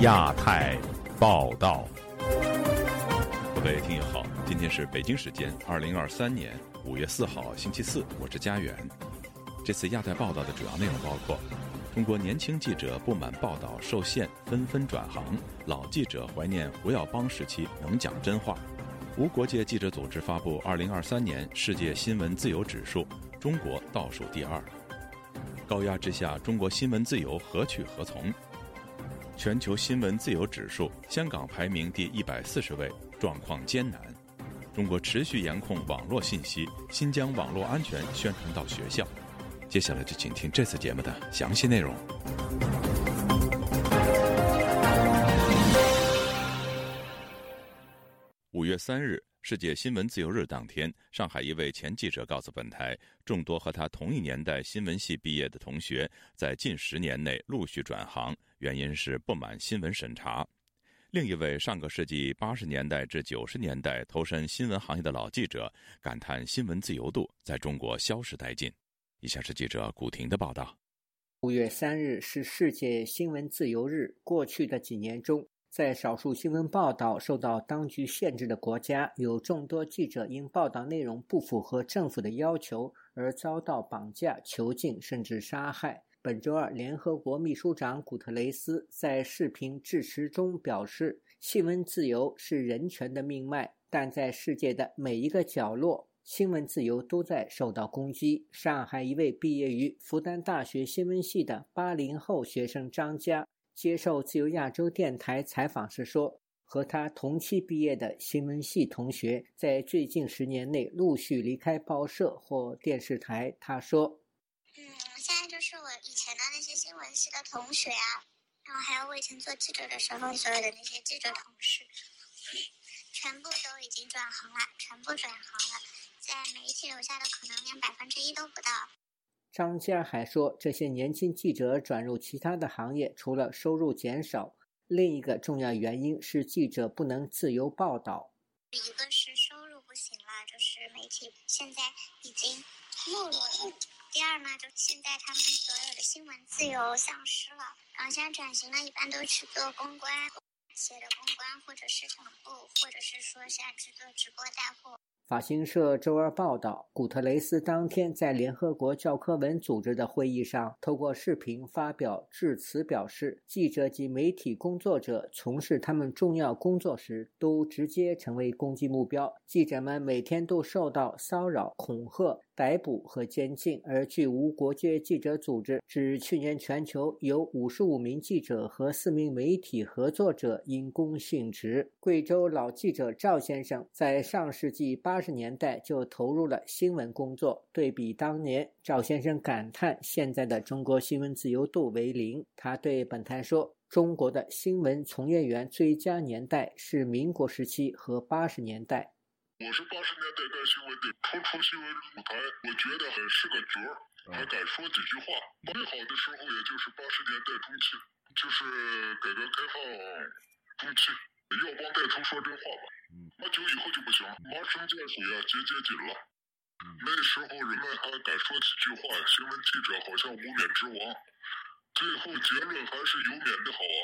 亚太报道，各位听友好，今天是北京时间二零二三年五月四号星期四，我是家园。这次亚太报道的主要内容包括：中国年轻记者不满报道受限，纷纷转行；老记者怀念胡耀邦时期能讲真话；无国界记者组织发布二零二三年世界新闻自由指数，中国倒数第二。高压之下，中国新闻自由何去何从？全球新闻自由指数，香港排名第一百四十位，状况艰难。中国持续严控网络信息，新疆网络安全宣传到学校。接下来就请听这次节目的详细内容。五月三日。世界新闻自由日当天，上海一位前记者告诉本台，众多和他同一年代新闻系毕业的同学，在近十年内陆续转行，原因是不满新闻审查。另一位上个世纪八十年代至九十年代投身新闻行业的老记者，感叹新闻自由度在中国消失殆尽。以下是记者古婷的报道：五月三日是世界新闻自由日，过去的几年中。在少数新闻报道受到当局限制的国家，有众多记者因报道内容不符合政府的要求而遭到绑架、囚禁，甚至杀害。本周二，联合国秘书长古特雷斯在视频致辞中表示：“新闻自由是人权的命脉，但在世界的每一个角落，新闻自由都在受到攻击。”上海一位毕业于复旦大学新闻系的八零后学生张佳。接受自由亚洲电台采访时说：“和他同期毕业的新闻系同学，在最近十年内陆续离开报社或电视台。”他说：“嗯，现在就是我以前的那些新闻系的同学啊，然后还有我以前做记者的时候所有的那些记者同事，全部都已经转行了，全部转行了，在媒体留下的可能连百分之一都不到。”张佳还说，这些年轻记者转入其他的行业，除了收入减少，另一个重要原因是记者不能自由报道。一个是收入不行了，就是媒体现在已经没落了；第二呢，就现在他们所有的新闻自由丧失了。然后现在转型呢，一般都去做公关，写的公关或者市场部，或者是说现在去做直播带货。法新社周二报道，古特雷斯当天在联合国教科文组织的会议上，透过视频发表致辞，表示记者及媒体工作者从事他们重要工作时，都直接成为攻击目标。记者们每天都受到骚扰、恐吓。逮捕和监禁。而据无国界记者组织指，去年全球有五十五名记者和四名媒体合作者因公殉职。贵州老记者赵先生在上世纪八十年代就投入了新闻工作。对比当年，赵先生感叹现在的中国新闻自由度为零。他对本台说：“中国的新闻从业员最佳年代是民国时期和八十年代。”我是八十年代干新闻的，初出新闻舞台，我觉得还是个角儿，还敢说几句话。最好的时候也就是八十年代中期，就是改革开放中期，要帮带头说真话吧。那久以后就不行了，麻绳见水啊，节节紧了。那时候人们还敢说几句话，新闻记者好像无冕之王。最后结论还是有冕的好啊。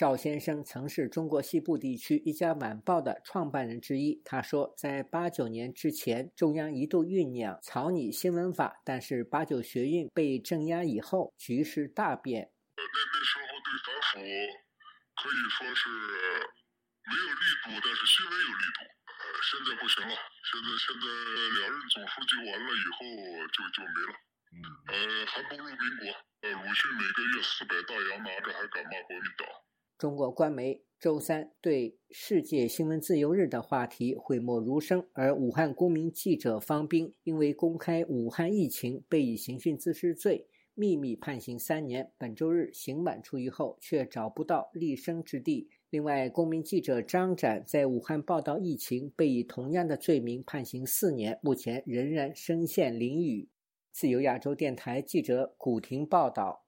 赵先生曾是中国西部地区一家晚报的创办人之一。他说，在八九年之前，中央一度酝酿草拟新闻法，但是八九学运被镇压以后，局势大变。那那时候对反腐可以说是没有力度，但是新闻有力度。呃，现在不行了，现在现在两任总书记完了以后就就没了。嗯，呃，还不如民国。呃，鲁迅每个月四百大洋拿着，还敢骂国民党。中国官媒周三对世界新闻自由日的话题讳莫如深，而武汉公民记者方斌因为公开武汉疫情被以刑讯滋事罪秘密判刑三年，本周日刑满出狱后却找不到立身之地。另外，公民记者张展在武汉报道疫情，被以同样的罪名判刑四年，目前仍然身陷囹圄。自由亚洲电台记者古婷报道。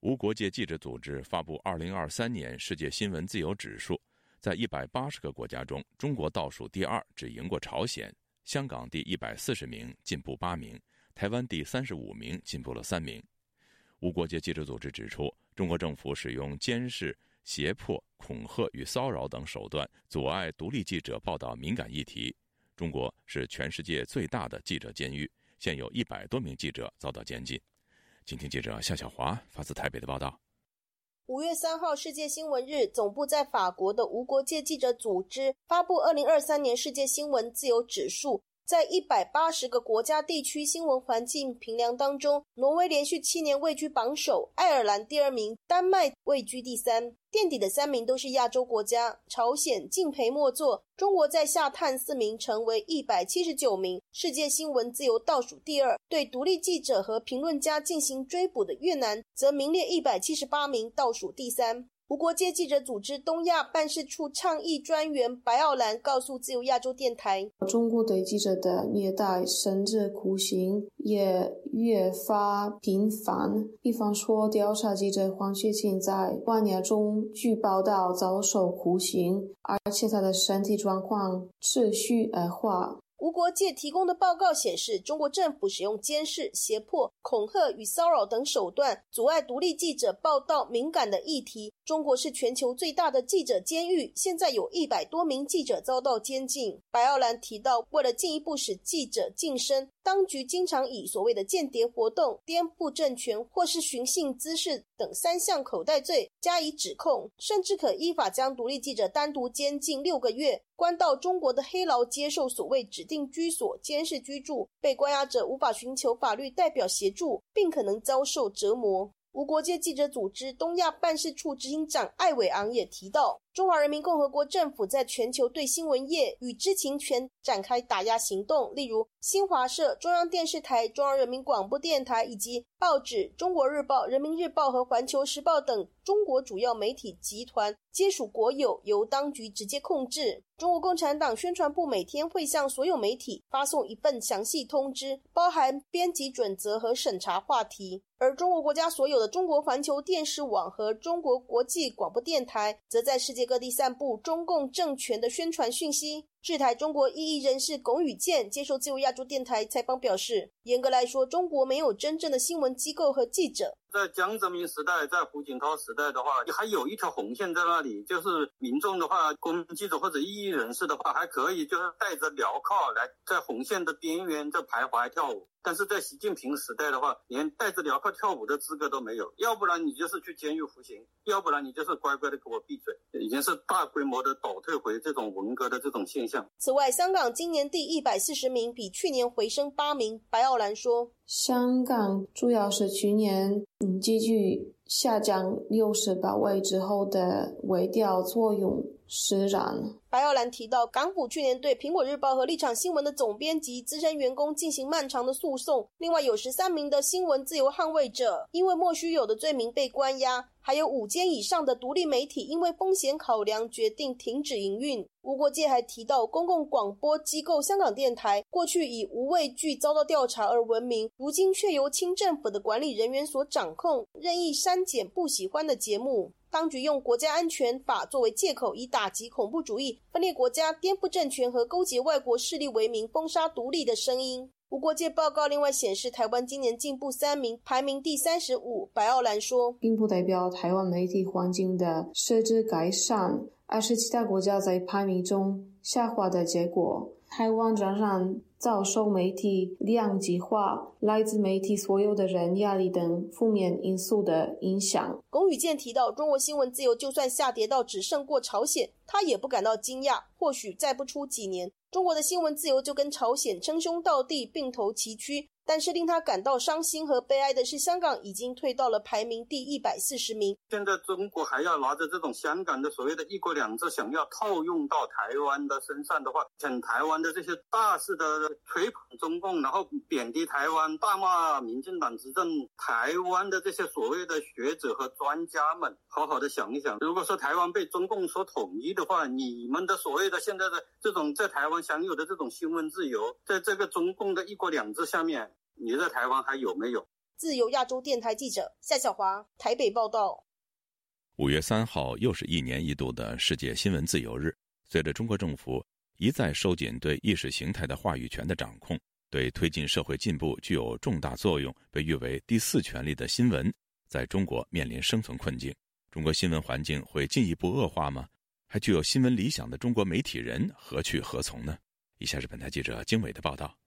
无国界记者组织发布二零二三年世界新闻自由指数，在一百八十个国家中，中国倒数第二，只赢过朝鲜；香港第一百四十名，进步八名；台湾第三十五名，进步了三名。无国界记者组织指出，中国政府使用监视、胁迫、恐吓与骚扰等手段，阻碍独立记者报道敏感议题。中国是全世界最大的记者监狱，现有一百多名记者遭到监禁。今天记者向小华发自台北的报道。五月三号，世界新闻日，总部在法国的无国界记者组织发布二零二三年世界新闻自由指数。在一百八十个国家地区新闻环境评量当中，挪威连续七年位居榜首，爱尔兰第二名，丹麦位居第三。垫底的三名都是亚洲国家，朝鲜敬陪末座，中国在下探四名，成为一百七十九名。世界新闻自由倒数第二，对独立记者和评论家进行追捕的越南，则名列一百七十八名，倒数第三。无国界记者组织东亚办事处倡议专员白奥兰告诉自由亚洲电台：“中国对记者的虐待甚至酷刑也越发频繁。比方说，调查记者黄雪琴在半年中据报道遭受酷刑，而且他的身体状况持续恶化。”无国界提供的报告显示，中国政府使用监视、胁迫、恐吓与骚扰等手段，阻碍独立记者报道敏感的议题。中国是全球最大的记者监狱，现在有一百多名记者遭到监禁。白奥兰提到，为了进一步使记者晋升，当局经常以所谓的间谍活动、颠覆政权或是寻衅滋事等三项口袋罪加以指控，甚至可依法将独立记者单独监禁六个月。关到中国的黑牢接受所谓指定居所监视居住，被关押者无法寻求法律代表协助，并可能遭受折磨。无国界记者组织东亚办事处执行长艾伟昂也提到，中华人民共和国政府在全球对新闻业与知情权展开打压行动，例如新华社、中央电视台、中央人民广播电台以及报纸《中国日报》、《人民日报》和《环球时报》等中国主要媒体集团皆属国有，由当局直接控制。中国共产党宣传部每天会向所有媒体发送一份详细通知，包含编辑准则和审查话题。而中国国家所有的中国环球电视网和中国国际广播电台，则在世界各地散布中共政权的宣传讯息。制台中国异议人士龚宇健接受自由亚洲电台采访表示：“严格来说，中国没有真正的新闻机构和记者。在江泽民时代，在胡锦涛时代的话，还有一条红线在那里，就是民众的话，公记者或者异议人士的话，还可以就是带着镣铐来在红线的边缘在徘徊跳舞。但是在习近平时代的话，连带着镣铐跳舞的资格都没有，要不然你就是去监狱服刑，要不然你就是乖乖的给我闭嘴。已经是大规模的倒退回这种文革的这种现象。”此外，香港今年第一百四十名，比去年回升八名。白奥兰说：“香港主要是去年嗯，继续下降六十八位之后的微调作用使然。”白奥兰提到，港府去年对《苹果日报》和《立场新闻》的总编辑、资深员工进行漫长的诉讼，另外有十三名的新闻自由捍卫者因为莫须有的罪名被关押，还有五间以上的独立媒体因为风险考量决定停止营运。无国界还提到，公共广播机构香港电台过去以无畏惧遭到调查而闻名，如今却由清政府的管理人员所掌控，任意删减不喜欢的节目。当局用国家安全法作为借口，以打击恐怖主义、分裂国家、颠覆政权和勾结外国势力为名，封杀独立的声音。无国界报告另外显示，台湾今年进步三名，排名第三十五。白奥兰说，并不代表台湾媒体环境的设置改善，而是其他国家在排名中下滑的结果。台湾仍然遭受媒体量级化、来自媒体所有的人压力等负面因素的影响。龚宇健提到，中国新闻自由就算下跌到只胜过朝鲜，他也不感到惊讶。或许再不出几年，中国的新闻自由就跟朝鲜称兄道弟、并头齐驱。但是令他感到伤心和悲哀的是，香港已经退到了排名第一百四十名。现在中国还要拿着这种香港的所谓的一国两制，想要套用到台湾的身上的话，请台湾的这些大事的吹捧中共，然后贬低台湾、大骂民进党执政，台湾的这些所谓的学者和专家们，好好的想一想，如果说台湾被中共所统一的话，你们的所谓的现在的这种在台湾享有的这种新闻自由，在这个中共的一国两制下面。你在台湾还有没有？自由亚洲电台记者夏小华台北报道。五月三号又是一年一度的世界新闻自由日。随着中国政府一再收紧对意识形态的话语权的掌控，对推进社会进步具有重大作用，被誉为第四权力的新闻，在中国面临生存困境。中国新闻环境会进一步恶化吗？还具有新闻理想的中国媒体人何去何从呢？以下是本台记者经纬的报道。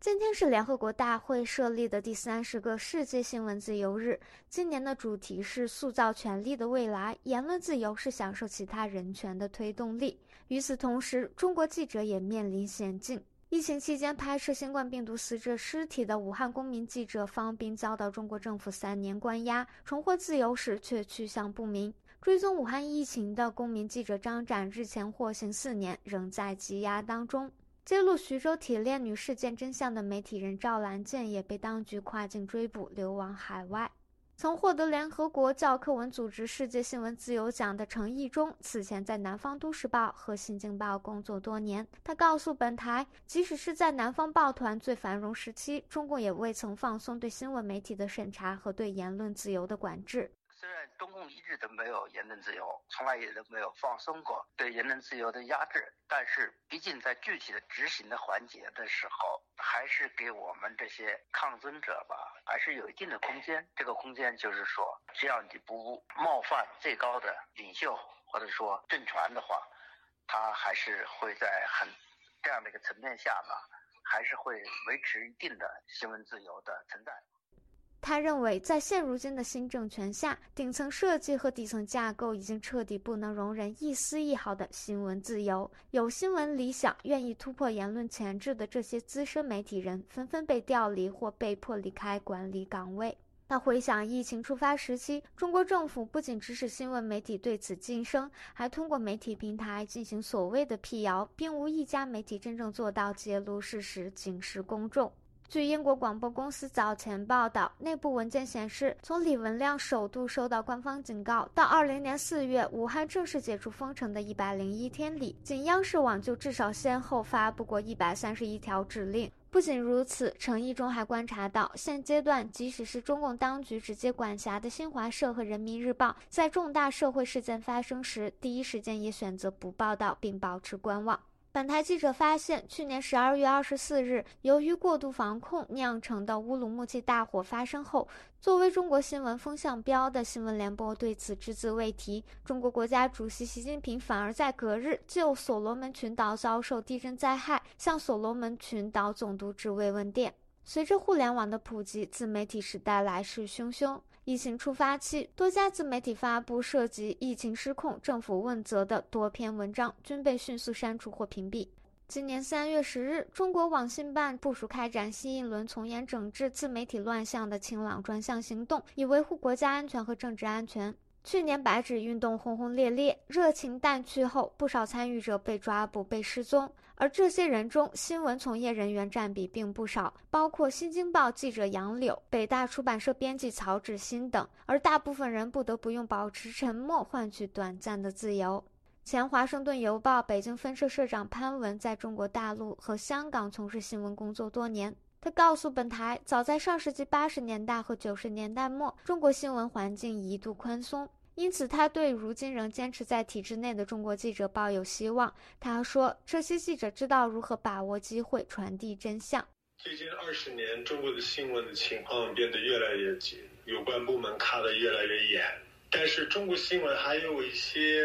今天是联合国大会设立的第三十个世界新闻自由日。今年的主题是塑造权力的未来。言论自由是享受其他人权的推动力。与此同时，中国记者也面临险境。疫情期间拍摄新冠病毒死者尸体的武汉公民记者方斌遭到中国政府三年关押，重获自由时却去向不明。追踪武汉疫情的公民记者张展日前获刑四年，仍在羁押当中。揭露徐州铁链女事件真相的媒体人赵兰健也被当局跨境追捕，流亡海外。曾获得联合国教科文组织世界新闻自由奖的程毅中，此前在南方都市报和新京报工作多年。他告诉本台，即使是在南方报团最繁荣时期，中共也未曾放松对新闻媒体的审查和对言论自由的管制。虽然中共一直都没有言论自由，从来也都没有放松过对言论自由的压制，但是毕竟在具体的执行的环节的时候，还是给我们这些抗争者吧，还是有一定的空间。这个空间就是说，只要你不冒犯最高的领袖或者说政权的话，他还是会在很这样的一个层面下呢，还是会维持一定的新闻自由的存在。他认为，在现如今的新政权下，顶层设计和底层架构已经彻底不能容忍一丝一毫的新闻自由。有新闻理想、愿意突破言论前置的这些资深媒体人，纷纷被调离或被迫离开管理岗位。他回想疫情出发时期，中国政府不仅指使新闻媒体对此噤声，还通过媒体平台进行所谓的辟谣，并无一家媒体真正做到揭露事实、警示公众。据英国广播公司早前报道，内部文件显示，从李文亮首度收到官方警告到二零年四月武汉正式解除封城的一百零一天里，仅央视网就至少先后发布过一百三十一条指令。不仅如此，程毅中还观察到，现阶段即使是中共当局直接管辖的新华社和人民日报，在重大社会事件发生时，第一时间也选择不报道并保持观望。本台记者发现，去年十二月二十四日，由于过度防控酿成的乌鲁木齐大火发生后，作为中国新闻风向标的新闻联播对此只字未提。中国国家主席习近平反而在隔日就所罗门群岛遭受地震灾害，向所罗门群岛总督致慰问电。随着互联网的普及，自媒体时代来势汹汹。疫情出发期，多家自媒体发布涉及疫情失控、政府问责的多篇文章，均被迅速删除或屏蔽。今年三月十日，中国网信办部署开展新一轮从严整治自媒体乱象的“清朗专项行动”，以维护国家安全和政治安全。去年白纸运动轰轰烈烈，热情淡去后，不少参与者被抓捕、被失踪。而这些人中，新闻从业人员占比并不少，包括《新京报》记者杨柳、北大出版社编辑曹志新等。而大部分人不得不用保持沉默换取短暂的自由。前《华盛顿邮报》北京分社社长潘文在中国大陆和香港从事新闻工作多年。他告诉本台，早在上世纪八十年代和九十年代末，中国新闻环境一度宽松，因此他对如今仍坚持在体制内的中国记者抱有希望。他说：“这些记者知道如何把握机会，传递真相。”最近二十年，中国的新闻的情况变得越来越紧，有关部门卡得越来越严。但是中国新闻还有一些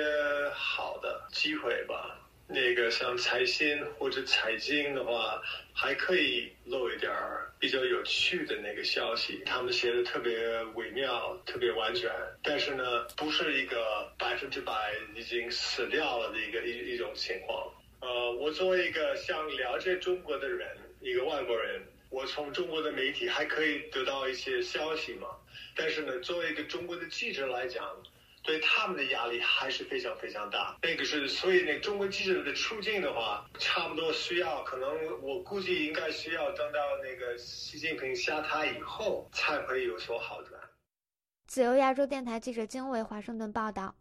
好的机会吧。那个像财新或者财经的话，还可以露一点儿比较有趣的那个消息。他们写的特别微妙，特别完全，但是呢，不是一个百分之百已经死掉了的一个一一种情况。呃，我作为一个想了解中国的人，一个外国人，我从中国的媒体还可以得到一些消息嘛。但是呢，作为一个中国的记者来讲，对他们的压力还是非常非常大。那个是，所以那中国记者的处境的话，差不多需要，可能我估计应该需要等到那个习近平下台以后，才会有所好转。自由亚洲电台记者经纬华盛顿报道。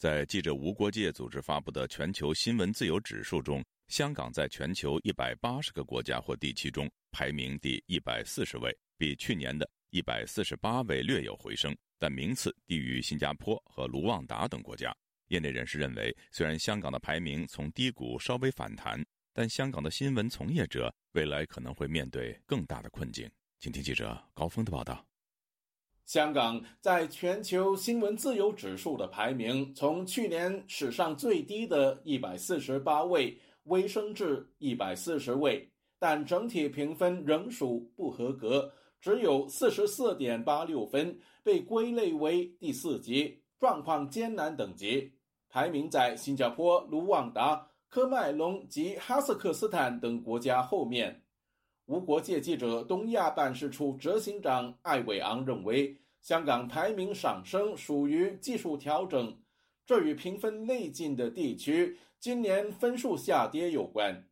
在记者无国界组织发布的全球新闻自由指数中，香港在全球一百八十个国家或地区中排名第一百四十位，比去年的一百四十八位略有回升，但名次低于新加坡和卢旺达等国家。业内人士认为，虽然香港的排名从低谷稍微反弹，但香港的新闻从业者未来可能会面对更大的困境。请听记者高峰的报道。香港在全球新闻自由指数的排名从去年史上最低的一百四十八位微升至一百四十位，但整体评分仍属不合格，只有四十四点八六分，被归类为第四级，状况艰难等级。排名在新加坡、卢旺达、科麦隆及哈萨克斯坦等国家后面。无国界记者东亚办事处执行长艾伟昂认为，香港排名上升属于技术调整，这与评分内进的地区今年分数下跌有关。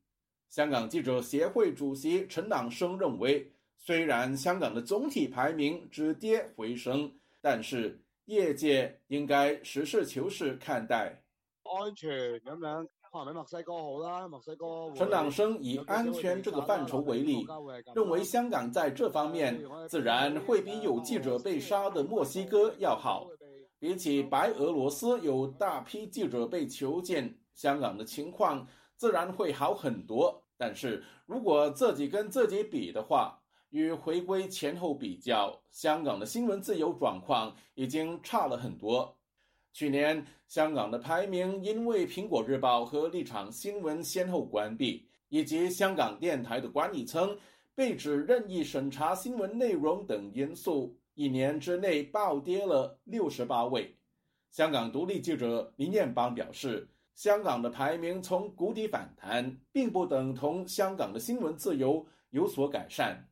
香港记者协会主席陈朗生认为，虽然香港的总体排名止跌回升，但是。业界应该实事求是看待。安全咁样，可能墨西哥好啦。墨西哥。陈朗生以安全这个范畴为例，认为香港在这方面自然会比有记者被杀的墨西哥要好。比起白俄罗斯有大批记者被囚禁，香港的情况自然会好很多。但是如果自己跟自己比的话，与回归前后比较，香港的新闻自由状况已经差了很多。去年，香港的排名因为《苹果日报》和立场新闻先后关闭，以及香港电台的管理层被指任意审查新闻内容等因素，一年之内暴跌了六十八位。香港独立记者林彦邦表示，香港的排名从谷底反弹，并不等同香港的新闻自由有所改善。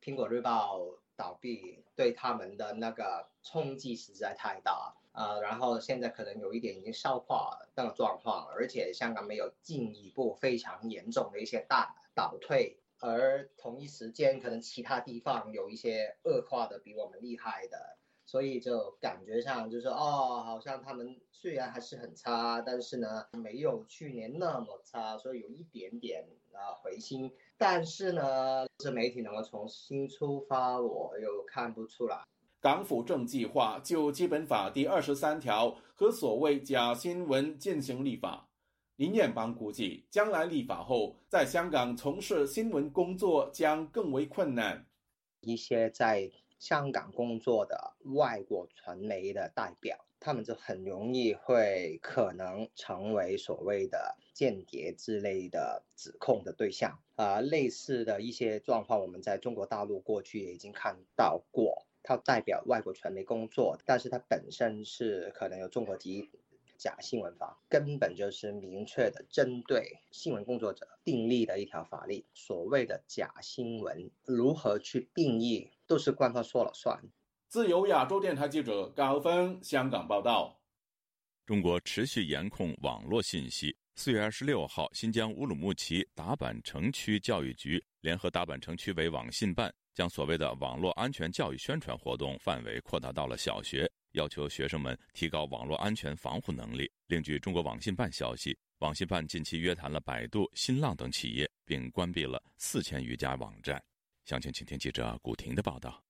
苹果日报倒闭对他们的那个冲击实在太大，呃，然后现在可能有一点已经消化那个状况，而且香港没有进一步非常严重的一些大倒退，而同一时间可能其他地方有一些恶化的比我们厉害的，所以就感觉上就是哦，好像他们虽然还是很差，但是呢没有去年那么差，所以有一点点啊回心。但是呢，这媒体能够重新出发，我又看不出来。港府正计划就《基本法》第二十三条和所谓假新闻进行立法。林彦邦估计，将来立法后，在香港从事新闻工作将更为困难。一些在香港工作的外国传媒的代表。他们就很容易会可能成为所谓的间谍之类的指控的对象啊，类似的一些状况，我们在中国大陆过去也已经看到过。他代表外国传媒工作，但是他本身是可能有中国籍假新闻法，根本就是明确的针对新闻工作者订立的一条法律。所谓的假新闻如何去定义，都是官方说了算。自由亚洲电台记者高峰香港报道：中国持续严控网络信息。四月二十六号，新疆乌鲁木齐达坂城区教育局联合达坂城区委网信办，将所谓的网络安全教育宣传活动范围扩大到了小学，要求学生们提高网络安全防护能力。另据中国网信办消息，网信办近期约谈了百度、新浪等企业，并关闭了四千余家网站。详情，请听记者古婷的报道。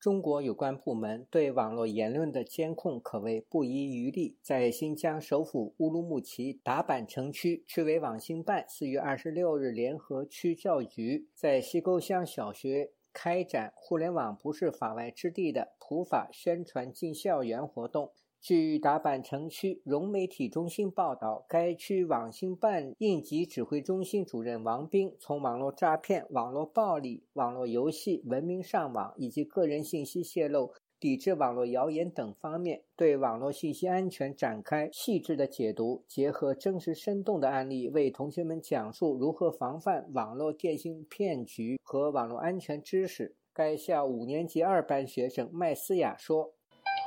中国有关部门对网络言论的监控可谓不遗余力。在新疆首府乌鲁木齐达坂城区，区委网信办四月二十六日联合区教育局在西沟乡小学开展“互联网不是法外之地”的普法宣传进校园活动。据达坂城区融媒体中心报道，该区网信办应急指挥中心主任王斌从网络诈骗、网络暴力、网络游戏、文明上网以及个人信息泄露、抵制网络谣言等方面，对网络信息安全展开细致的解读，结合真实生动的案例，为同学们讲述如何防范网络电信骗局和网络安全知识。该校五年级二班学生麦思雅说。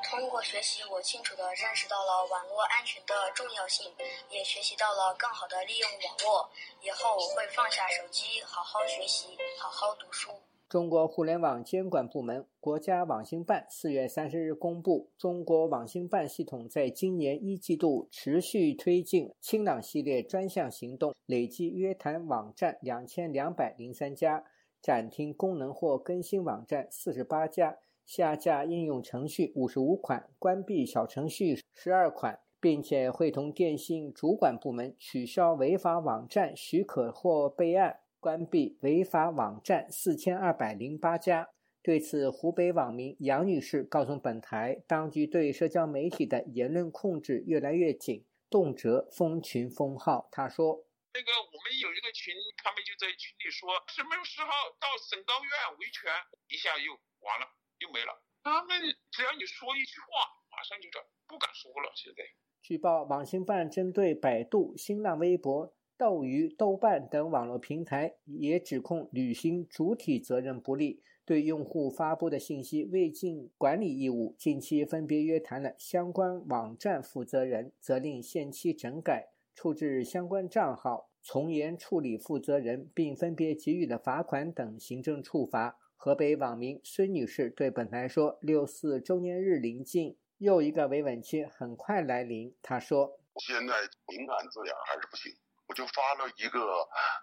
通过学习，我清楚地认识到了网络安全的重要性，也学习到了更好的利用网络。以后我会放下手机，好好学习，好好读书。中国互联网监管部门国家网信办四月三十日公布，中国网信办系统在今年一季度持续推进“清朗”系列专项行动，累计约谈网站两千两百零三家，暂停功能或更新网站四十八家。下架应用程序五十五款，关闭小程序十二款，并且会同电信主管部门取消违法网站许可或备案，关闭违法网站四千二百零八家。对此，湖北网民杨女士告诉本台，当局对社交媒体的言论控制越来越紧，动辄封群封号。她说：“那个我们有一个群，他们就在群里说什么时候到省高院维权，一下又完了，又没了。他们只要你说一句话，马上就这不敢说了。现在，据报，网信办针对百度、新浪微博、斗鱼、豆瓣等网络平台，也指控履行主体责任不力。”对用户发布的信息未尽管理义务，近期分别约谈了相关网站负责人，责令限期整改、处置相关账号、从严处理负责人，并分别给予了罚款等行政处罚。河北网民孙女士对本台说：“六四周年日临近，又一个维稳期很快来临。”她说：“现在敏感字眼还是不行，我就发了一个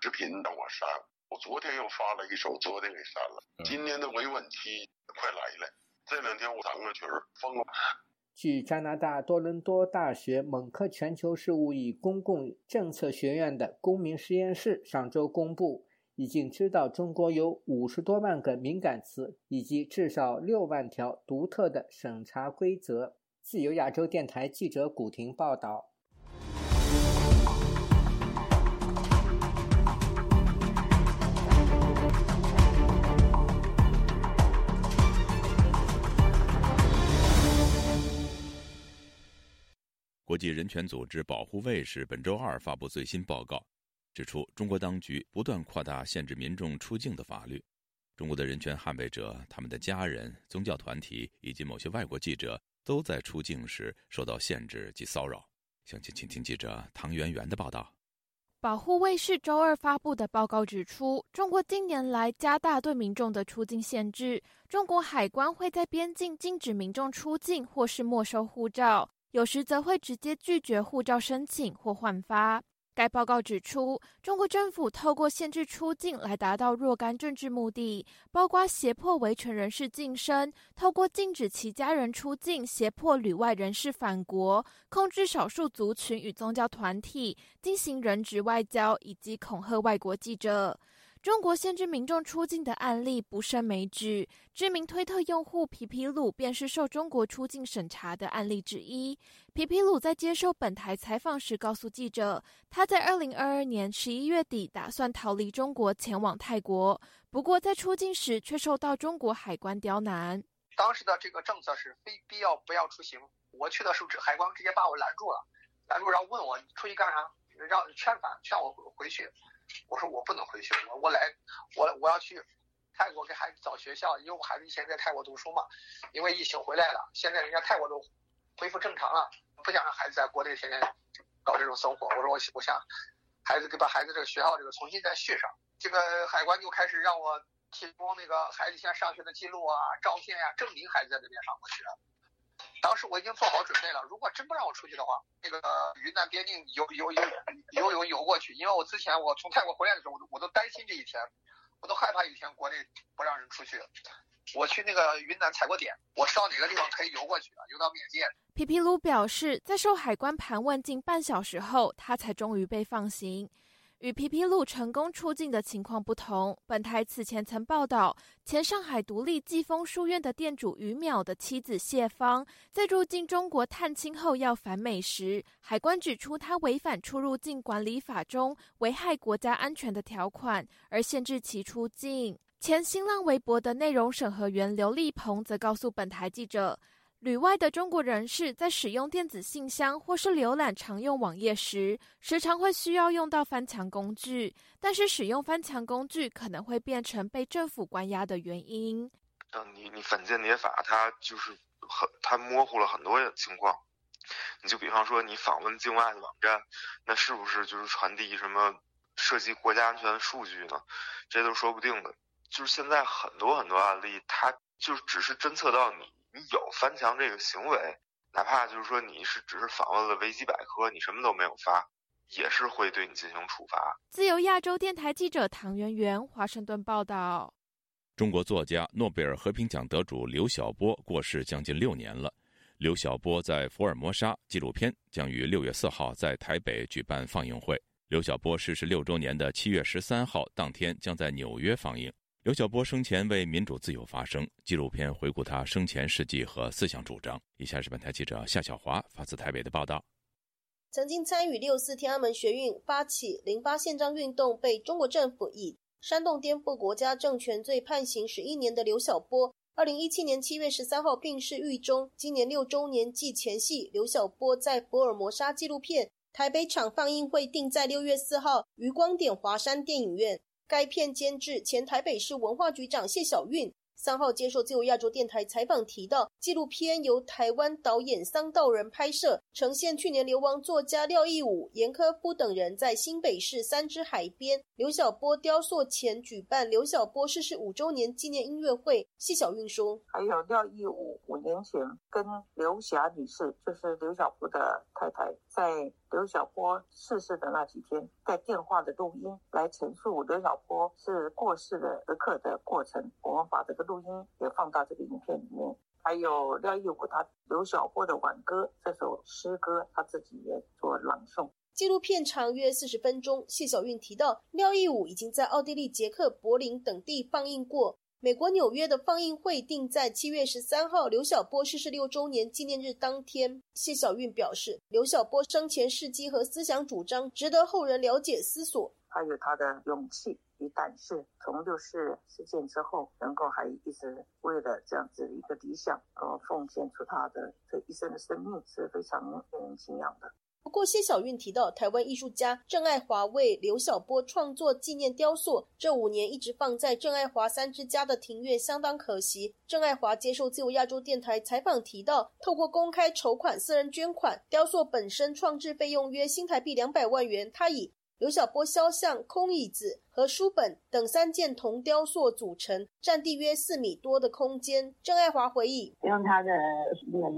视频让我删。”我昨天又发了一首，昨天给删了。今年的维稳期快来了，这两天我弹个群儿疯了。据加拿大多伦多大学蒙克全球事务与公共政策学院的公民实验室上周公布，已经知道中国有五十多万个敏感词，以及至少六万条独特的审查规则。自由亚洲电台记者古婷报道。国际人权组织保护卫士本周二发布最新报告，指出中国当局不断扩大限制民众出境的法律。中国的人权捍卫者、他们的家人、宗教团体以及某些外国记者都在出境时受到限制及骚扰。详情，请听记者唐媛媛的报道。保护卫士周二发布的报告指出，中国近年来加大对民众的出境限制，中国海关会在边境禁止民众出境，或是没收护照。有时则会直接拒绝护照申请或换发。该报告指出，中国政府透过限制出境来达到若干政治目的，包括胁迫维权人士晋升、透过禁止其家人出境胁迫旅外人士返国、控制少数族群与宗教团体、进行人质外交以及恐吓外国记者。中国限制民众出境的案例不胜枚举，知名推特用户皮皮鲁便是受中国出境审查的案例之一。皮皮鲁在接受本台采访时告诉记者，他在二零二二年十一月底打算逃离中国前往泰国，不过在出境时却受到中国海关刁难。当时的这个政策是非必要不要出行，我去的时候，海关直接把我拦住了，拦住然后问我出去干啥，让劝返劝我回去。我说我不能回去，我我来，我我要去泰国给孩子找学校，因为我孩子以前在泰国读书嘛。因为疫情回来了，现在人家泰国都恢复正常了，不想让孩子在国内天天搞这种生活。我说我我想孩子给把孩子这个学校这个重新再续上。这个海关就开始让我提供那个孩子现在上学的记录啊、照片呀，证明孩子在这边上过学。当时我已经做好准备了，如果真不让我出去的话，那个云南边境游游游游泳游过去。因为我之前我从泰国回来的时候，我都我都担心这一天，我都害怕有一天国内不让人出去。我去那个云南踩过点，我知道哪个地方可以游过去啊？游到缅甸。皮皮鲁表示，在受海关盘问近半小时后，他才终于被放行。与皮皮鲁成功出境的情况不同，本台此前曾报道，前上海独立季风书院的店主于淼的妻子谢芳，在入境中国探亲后要返美时，海关指出他违反出入境管理法中危害国家安全的条款，而限制其出境。前新浪微博的内容审核员刘立鹏则告诉本台记者。旅外的中国人士在使用电子信箱或是浏览常用网页时，时常会需要用到翻墙工具，但是使用翻墙工具可能会变成被政府关押的原因。嗯，你你反间谍法它就是很它模糊了很多情况，你就比方说你访问境外的网站，那是不是就是传递什么涉及国家安全的数据呢？这都说不定的。就是现在很多很多案例，它就只是侦测到你。你有翻墙这个行为，哪怕就是说你是只是访问了维基百科，你什么都没有发，也是会对你进行处罚。自由亚洲电台记者唐媛媛华盛顿报道。中国作家、诺贝尔和平奖得主刘晓波过世将近六年了。刘晓波在《福尔摩沙》纪录片将于六月四号在台北举办放映会。刘晓波逝世六周年的七月十三号当天将在纽约放映。刘晓波生前为民主自由发声，纪录片回顾他生前事迹和思想主张。以下是本台记者夏小华发自台北的报道。曾经参与六四天安门学运、发起零八宪章运动，被中国政府以煽动颠覆国家政权罪判刑十一年的刘晓波，二零一七年七月十三号病逝狱中。今年六周年祭前夕，刘晓波在福尔摩沙纪录片台北场放映会定在六月四号于光点华山电影院。该片监制前台北市文化局长谢小运。三号接受自由亚洲电台采访，提到纪录片由台湾导演桑道人拍摄，呈现去年流亡作家廖义武、严科夫等人在新北市三支海边刘晓波雕塑前举办刘晓波逝世五周年纪念音乐会。谢小运说：“还有廖义武五年前跟刘霞女士，就是刘晓波的太太，在。”刘晓波逝世的那几天，在电话的录音来陈述刘晓波是过世的时刻的过程。我们把这个录音也放到这个影片里面。还有廖义武他刘晓波的挽歌这首诗歌，他自己也做朗诵。纪录片长约四十分钟。谢小韵提到，廖义武已经在奥地利、捷克、柏林等地放映过。美国纽约的放映会定在七月十三号，刘晓波逝世六周年纪念日当天。谢小运表示，刘晓波生前事迹和思想主张值得后人了解思索。他有他的勇气与胆识，从六四事件之后，能够还一直为了这样子一个理想而奉献出他的这一生的生命，是非常令人敬仰的。不过，谢小运提到，台湾艺术家郑爱华为刘晓波创作纪念雕塑，这五年一直放在郑爱华三之家的庭院，相当可惜。郑爱华接受自由亚洲电台采访提到，透过公开筹款、私人捐款，雕塑本身创制费用约新台币两百万元，他以。刘晓波肖像、空椅子和书本等三件铜雕塑组成，占地约四米多的空间。郑爱华回忆，用他的轮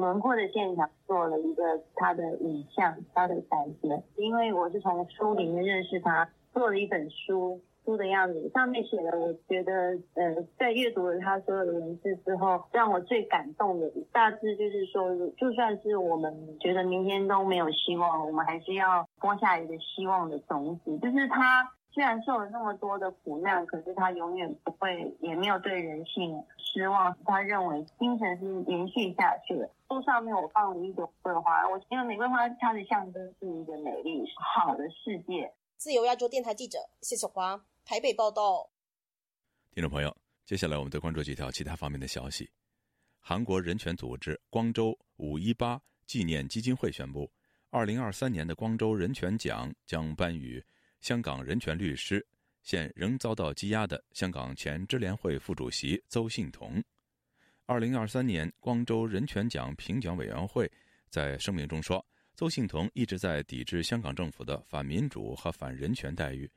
轮廓的线条做了一个他的影像，他的感觉。因为我是从书里面认识他，做了一本书。书的样子上面写的，我觉得，呃，在阅读了他所有的文字之后，让我最感动的大致就是说，就算是我们觉得明天都没有希望，我们还是要播下一个希望的种子。就是他虽然受了那么多的苦难，可是他永远不会，也没有对人性失望。他认为精神是延续下去的。书上面我放了一朵玫瑰花，我因为玫瑰花它的象征是一个美丽好的世界。自由亚洲电台记者谢小华。台北报道，听众朋友，接下来我们再关注几条其他方面的消息。韩国人权组织光州五一八纪念基金会宣布，二零二三年的光州人权奖将颁予香港人权律师、现仍遭到羁押的香港前支联会副主席邹信同。二零二三年光州人权奖评奖委员会在声明中说，邹信同一直在抵制香港政府的反民主和反人权待遇。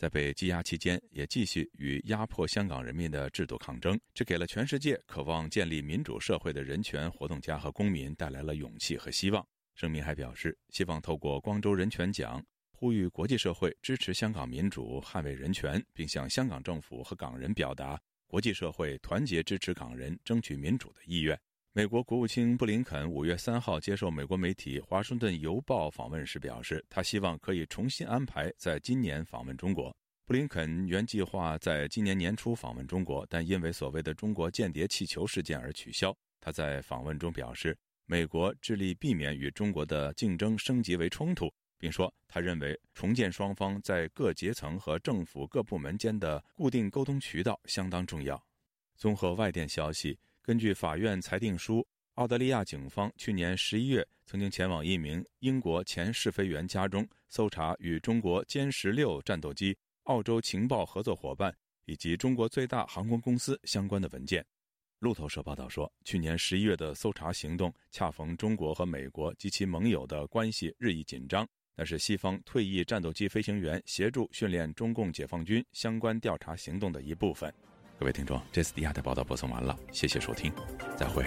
在被羁押期间，也继续与压迫香港人民的制度抗争，这给了全世界渴望建立民主社会的人权活动家和公民带来了勇气和希望。声明还表示，希望透过光州人权奖，呼吁国际社会支持香港民主、捍卫人权，并向香港政府和港人表达国际社会团结支持港人争取民主的意愿。美国国务卿布林肯五月三号接受美国媒体《华盛顿邮报》访问时表示，他希望可以重新安排在今年访问中国。布林肯原计划在今年年初访问中国，但因为所谓的中国间谍气球事件而取消。他在访问中表示，美国致力避免与中国的竞争升级为冲突，并说他认为重建双方在各阶层和政府各部门间的固定沟通渠道相当重要。综合外电消息。根据法院裁定书，澳大利亚警方去年十一月曾经前往一名英国前试飞员家中，搜查与中国歼十六战斗机、澳洲情报合作伙伴以及中国最大航空公司相关的文件。路透社报道说，去年十一月的搜查行动恰逢中国和美国及其盟友的关系日益紧张，那是西方退役战斗机飞行员协助训练中共解放军相关调查行动的一部分。各位听众，这次迪亚的报道播送完了，谢谢收听，再会。